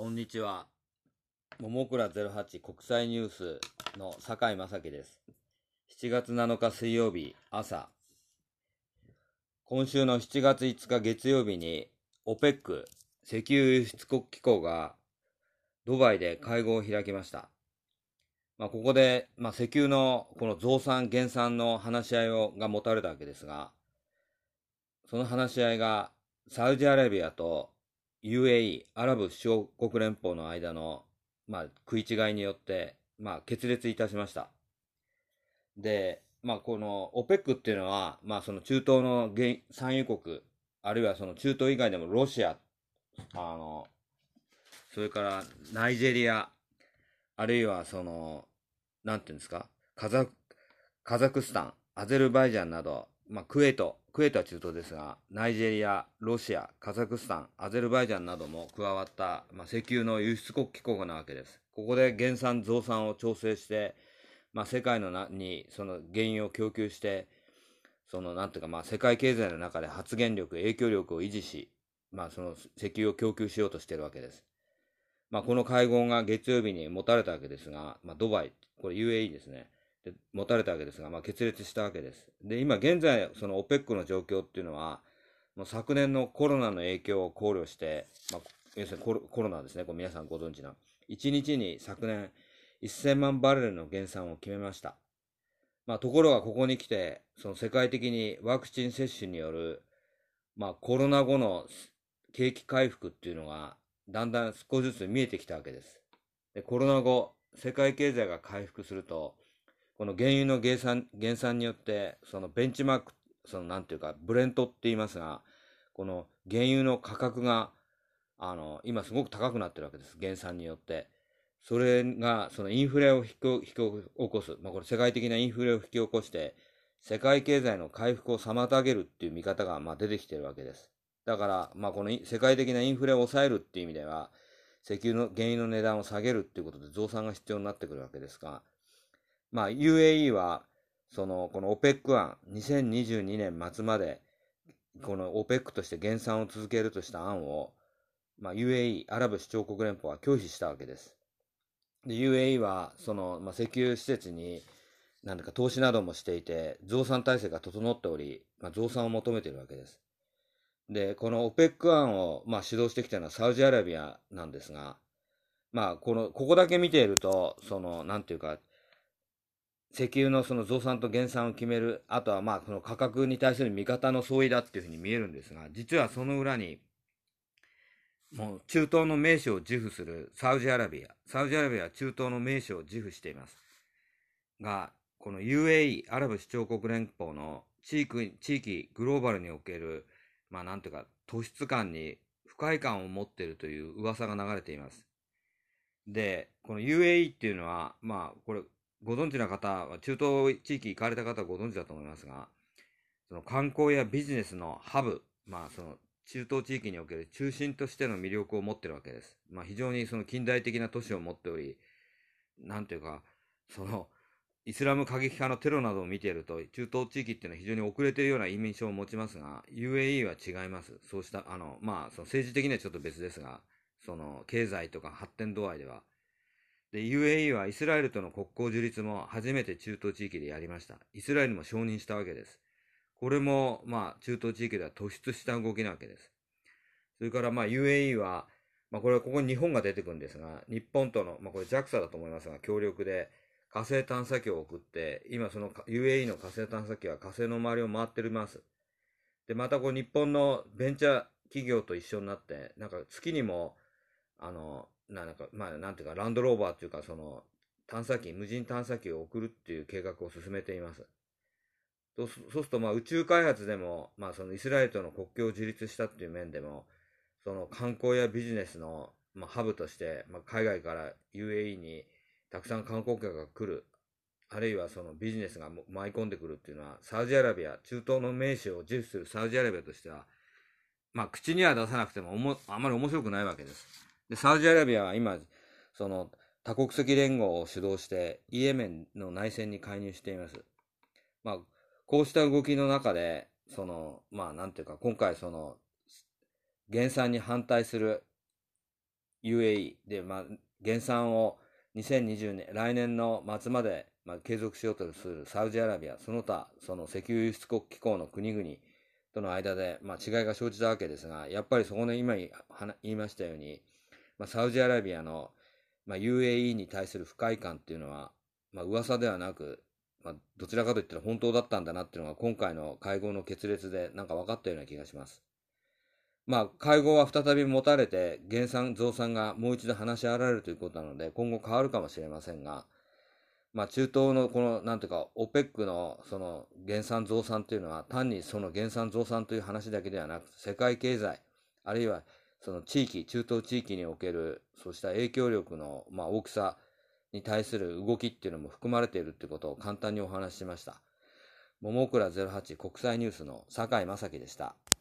こんにちは。ももくら08国際ニュースの酒井正樹です。7月7日水曜日朝。今週の7月5日月曜日に OPEC 石油輸出国機構がドバイで会合を開きました。まあ、ここで、まあ、石油のこの増産減産の話し合いをが持たれたわけですが、その話し合いがサウジアラビアと UAE、アラブ首長国連邦の間の、まあ、食い違いによって、まあ、決裂いたしました。で、まあ、この OPEC っていうのは、まあ、その中東の産油国、あるいはその中東以外でもロシア、あの、それからナイジェリア、あるいはその、なんていうんですか、カザカザクスタン、アゼルバイジャンなど、まあ、クエート、クエートは中東ですが、ナイジェリア、ロシア、カザクスタン、アゼルバイジャンなども加わった、まあ、石油の輸出国機構なわけです。ここで減産、増産を調整して、まあ、世界のなにその原油を供給して、そのなんていうか、まあ、世界経済の中で発言力、影響力を維持し、まあ、その石油を供給しようとしているわけです。まあ、この会合が月曜日に持たれたわけですが、まあ、ドバイ、これ UAE ですね。で持たれたわけですが、まあ、決裂したわけです。で、今現在、その OPEC の状況っていうのは、もう昨年のコロナの影響を考慮して、まあ、要するにコロコロナですね、これ皆さんご存知な。1日に昨年1000万バレルの減産を決めました。まあ、ところがここに来て、その世界的にワクチン接種による、まあ、コロナ後の景気回復っていうのが、だんだん少しずつ見えてきたわけです。で、コロナ後、世界経済が回復すると、この原油の減産減産によって、そのベンチマーク、そのなんていうか、ブレントって言いますが、この原油の価格が、あの、今すごく高くなってるわけです。減産によって。それが、そのインフレを引き引き起こす。まあ、これ世界的なインフレを引き起こして、世界経済の回復を妨げるっていう見方が、まあ、出てきてるわけです。だから、まあ、この世界的なインフレを抑えるっていう意味では、石油の原油の値段を下げるっていうことで増産が必要になってくるわけですが、まあ、UAE は、その、この OPEC 案、2022年末まで、この OPEC として減産を続けるとした案を、まあ、UAE、アラブ首長国連邦は拒否したわけです。で、UAE は、その、まあ、石油施設に、なんだか投資などもしていて、増産体制が整っており、まあ、増産を求めているわけです。で、この OPEC 案を、まあ、指導してきたのはサウジアラビアなんですが、まあ、この、ここだけ見ていると、その、なんていうか、石油のその増産と減産を決める、あとはまあその価格に対する見方の相違だっていうふうに見えるんですが、実はその裏に、もう中東の名手を自負するサウジアラビア。サウジアラビアは中東の名手を自負しています。が、この UAE、アラブ首長国連邦の地域、地域、グローバルにおける、まあなんていうか、突出感に不快感を持っているという噂が流れています。で、この UAE っていうのは、まあこれ、ご存知な方、中東地域行かれた方はご存知だと思いますが、その観光やビジネスのハブ、まあその中東地域における中心としての魅力を持ってるわけです。まあ非常にその近代的な都市を持っており、なんていうか、その、イスラム過激派のテロなどを見ていると、中東地域っていうのは非常に遅れているような印象を持ちますが、UAE は違います。そうした、あの、まあ、その政治的にはちょっと別ですが、その、経済とか発展度合いでは、で、UAE はイスラエルとの国交樹立も初めて中東地域でやりました。イスラエルも承認したわけです。これも、まあ、中東地域では突出した動きなわけです。それから、まあ、UAE は、まあ、これはここに日本が出てくるんですが、日本との、まあ、これ JAXA だと思いますが、協力で火星探査機を送って、今その UAE の火星探査機は火星の周りを回っています。で、またこう日本のベンチャー企業と一緒になって、なんか月にも、あの、なんか、まあ、なんていうか、ランドローバーっていうか、その、探査機、無人探査機を送るっていう計画を進めています。そうすると、まあ、宇宙開発でも、まあ、そのイスラエルとの国境を樹立したっていう面でも、その観光やビジネスの、まあ、ハブとして、まあ、海外から UAE にたくさん観光客が来る、あるいはそのビジネスが舞い込んでくるっていうのは、サウジアラビア、中東の名手を自負するサウジアラビアとしては、まあ、口には出さなくてもおも、あまり面白くないわけです。で、サウジアラビアは今、その、多国籍連合を主導して、イエメンの内戦に介入しています。まあ、こうした動きの中で、その、まあ、なんていうか、今回その、減産に反対する、UAE で、まあ、減産を2020年、来年の末まで、まあ、継続しようとするサウジアラビア、その他、その石油輸出国機構の国々との間で、まあ、違いが生じたわけですが、やっぱりそこの今言いましたように、まあ、サウジアラビアの、まあ、UAE に対する不快感っていうのは、まあ、噂ではなく、まあ、どちらかといったら本当だったんだなっていうのが今回の会合の決裂でなんか分かったような気がします。まあ、会合は再び持たれて、減産、増産がもう一度話し合われるということなので、今後変わるかもしれませんが、まあ、中東のこの、なんていうか、OPEC のその減産増産というのは、単にその減産増産という話だけではなく、世界経済、あるいはその地域、中東地域における、そうした影響力の、まあ、大きさに対する動きっていうのも含まれているってことを簡単にお話ししました。桃倉08国際ニュースの坂井正樹でした。